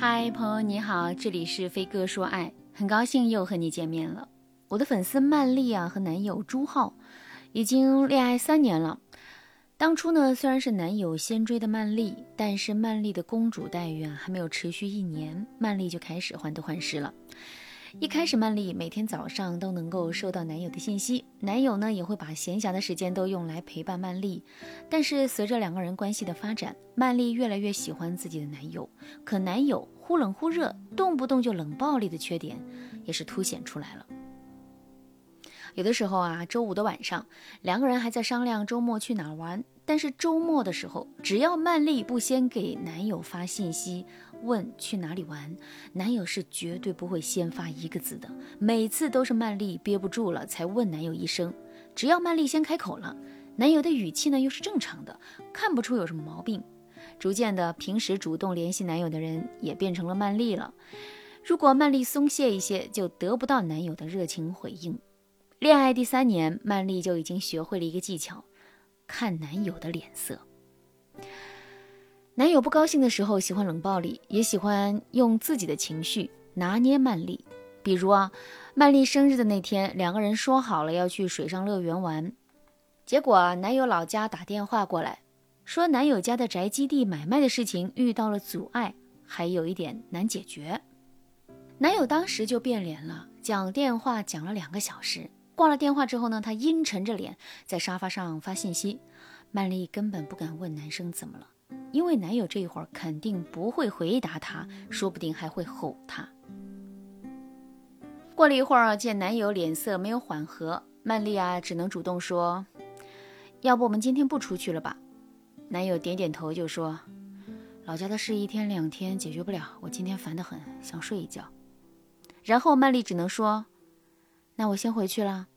嗨，朋友你好，这里是飞哥说爱，很高兴又和你见面了。我的粉丝曼丽啊和男友朱浩已经恋爱三年了。当初呢，虽然是男友先追的曼丽，但是曼丽的公主待遇啊还没有持续一年，曼丽就开始患得患失了。一开始，曼丽每天早上都能够收到男友的信息，男友呢也会把闲暇的时间都用来陪伴曼丽。但是随着两个人关系的发展，曼丽越来越喜欢自己的男友，可男友忽冷忽热，动不动就冷暴力的缺点也是凸显出来了。有的时候啊，周五的晚上，两个人还在商量周末去哪玩，但是周末的时候，只要曼丽不先给男友发信息。问去哪里玩，男友是绝对不会先发一个字的。每次都是曼丽憋不住了才问男友一声。只要曼丽先开口了，男友的语气呢又是正常的，看不出有什么毛病。逐渐的，平时主动联系男友的人也变成了曼丽了。如果曼丽松懈一些，就得不到男友的热情回应。恋爱第三年，曼丽就已经学会了一个技巧：看男友的脸色。男友不高兴的时候，喜欢冷暴力，也喜欢用自己的情绪拿捏曼丽。比如啊，曼丽生日的那天，两个人说好了要去水上乐园玩，结果，男友老家打电话过来，说男友家的宅基地买卖的事情遇到了阻碍，还有一点难解决。男友当时就变脸了，讲电话讲了两个小时，挂了电话之后呢，他阴沉着脸在沙发上发信息，曼丽根本不敢问男生怎么了。因为男友这一会儿肯定不会回答她，说不定还会吼她。过了一会儿，见男友脸色没有缓和，曼丽啊只能主动说：“要不我们今天不出去了吧？”男友点点头就说：“老家的事一天两天解决不了，我今天烦得很，想睡一觉。”然后曼丽只能说：“那我先回去了。”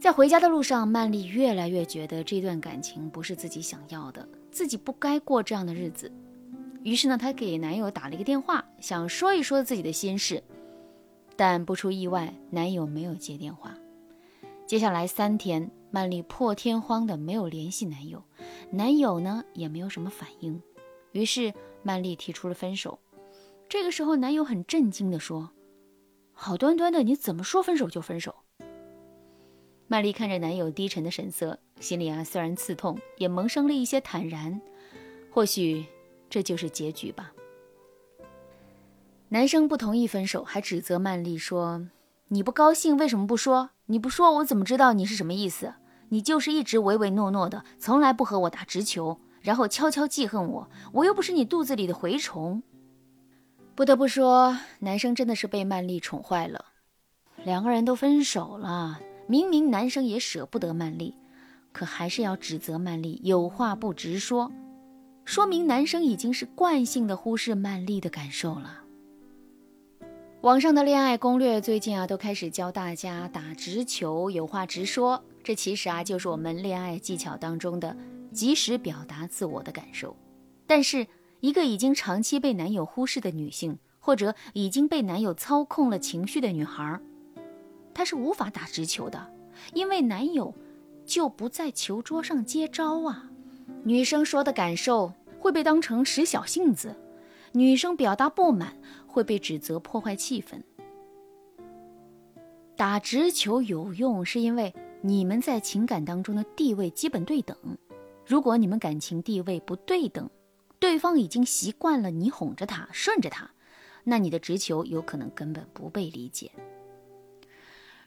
在回家的路上，曼丽越来越觉得这段感情不是自己想要的，自己不该过这样的日子。于是呢，她给男友打了一个电话，想说一说自己的心事。但不出意外，男友没有接电话。接下来三天，曼丽破天荒的没有联系男友，男友呢也没有什么反应。于是曼丽提出了分手。这个时候，男友很震惊的说：“好端端的，你怎么说分手就分手？”曼丽看着男友低沉的神色，心里啊虽然刺痛，也萌生了一些坦然。或许这就是结局吧。男生不同意分手，还指责曼丽说：“你不高兴为什么不说？你不说我怎么知道你是什么意思？你就是一直唯唯诺诺的，从来不和我打直球，然后悄悄记恨我。我又不是你肚子里的蛔虫。”不得不说，男生真的是被曼丽宠坏了。两个人都分手了。明明男生也舍不得曼丽，可还是要指责曼丽有话不直说，说明男生已经是惯性的忽视曼丽的感受了。网上的恋爱攻略最近啊都开始教大家打直球，有话直说，这其实啊就是我们恋爱技巧当中的及时表达自我的感受。但是一个已经长期被男友忽视的女性，或者已经被男友操控了情绪的女孩。她是无法打直球的，因为男友就不在球桌上接招啊。女生说的感受会被当成使小性子，女生表达不满会被指责破坏气氛。打直球有用，是因为你们在情感当中的地位基本对等。如果你们感情地位不对等，对方已经习惯了你哄着他、顺着他，那你的直球有可能根本不被理解。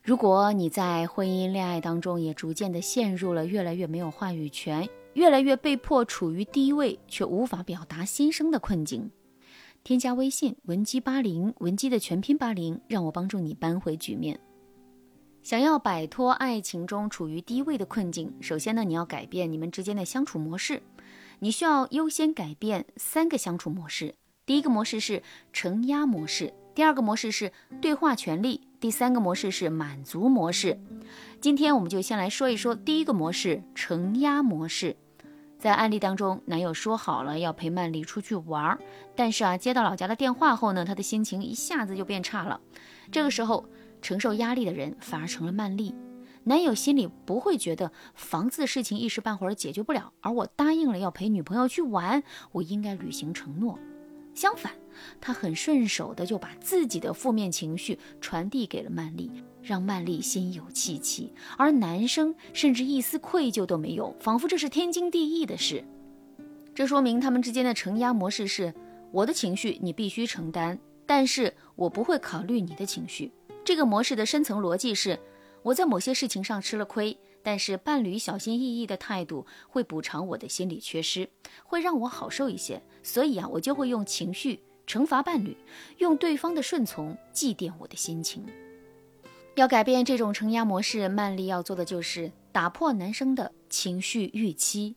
如果你在婚姻恋爱当中也逐渐的陷入了越来越没有话语权，越来越被迫处于低位却无法表达心声的困境，添加微信文姬八零，文姬的全拼八零，让我帮助你扳回局面。想要摆脱爱情中处于低位的困境，首先呢，你要改变你们之间的相处模式，你需要优先改变三个相处模式。第一个模式是承压模式，第二个模式是对话权利。第三个模式是满足模式，今天我们就先来说一说第一个模式——承压模式。在案例当中，男友说好了要陪曼丽出去玩，但是啊，接到老家的电话后呢，他的心情一下子就变差了。这个时候，承受压力的人反而成了曼丽。男友心里不会觉得房子的事情一时半会儿解决不了，而我答应了要陪女朋友去玩，我应该履行承诺。相反，他很顺手的就把自己的负面情绪传递给了曼丽，让曼丽心有戚戚，而男生甚至一丝愧疚都没有，仿佛这是天经地义的事。这说明他们之间的承压模式是：我的情绪你必须承担，但是我不会考虑你的情绪。这个模式的深层逻辑是：我在某些事情上吃了亏，但是伴侣小心翼翼的态度会补偿我的心理缺失，会让我好受一些。所以啊，我就会用情绪惩罚伴侣，用对方的顺从祭奠我的心情。要改变这种承压模式，曼丽要做的就是打破男生的情绪预期。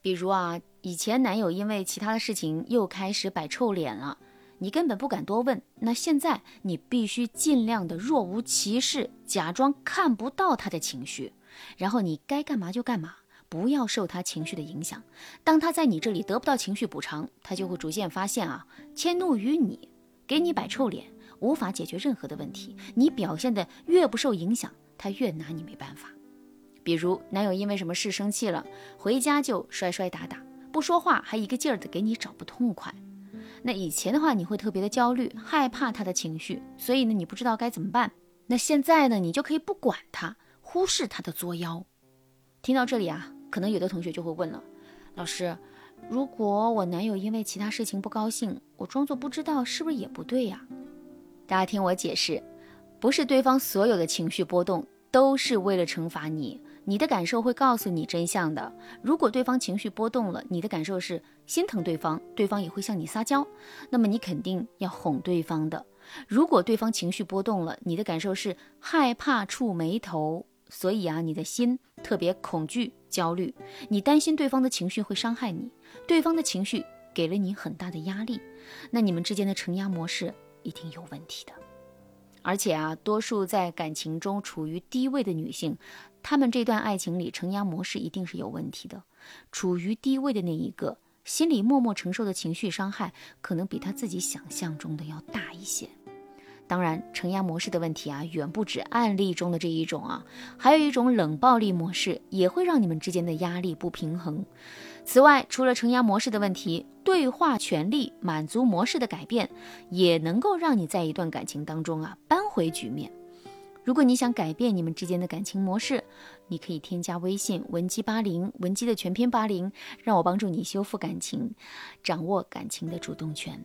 比如啊，以前男友因为其他的事情又开始摆臭脸了，你根本不敢多问。那现在你必须尽量的若无其事，假装看不到他的情绪，然后你该干嘛就干嘛，不要受他情绪的影响。当他在你这里得不到情绪补偿，他就会逐渐发现啊，迁怒于你，给你摆臭脸，无法解决任何的问题。你表现的越不受影响，他越拿你没办法。比如，男友因为什么事生气了，回家就摔摔打打，不说话，还一个劲儿的给你找不痛快。那以前的话，你会特别的焦虑，害怕他的情绪，所以呢，你不知道该怎么办。那现在呢，你就可以不管他，忽视他的作妖。听到这里啊，可能有的同学就会问了，老师，如果我男友因为其他事情不高兴，我装作不知道，是不是也不对呀？大家听我解释，不是对方所有的情绪波动都是为了惩罚你。你的感受会告诉你真相的。如果对方情绪波动了，你的感受是心疼对方，对方也会向你撒娇，那么你肯定要哄对方的。如果对方情绪波动了，你的感受是害怕触眉头，所以啊，你的心特别恐惧、焦虑，你担心对方的情绪会伤害你，对方的情绪给了你很大的压力，那你们之间的承压模式一定有问题的。而且啊，多数在感情中处于低位的女性。她们这段爱情里承压模式一定是有问题的，处于低位的那一个，心里默默承受的情绪伤害，可能比他自己想象中的要大一些。当然，承压模式的问题啊，远不止案例中的这一种啊，还有一种冷暴力模式，也会让你们之间的压力不平衡。此外，除了承压模式的问题，对话权利满足模式的改变，也能够让你在一段感情当中啊，扳回局面。如果你想改变你们之间的感情模式，你可以添加微信文姬八零，文姬的全拼八零，让我帮助你修复感情，掌握感情的主动权。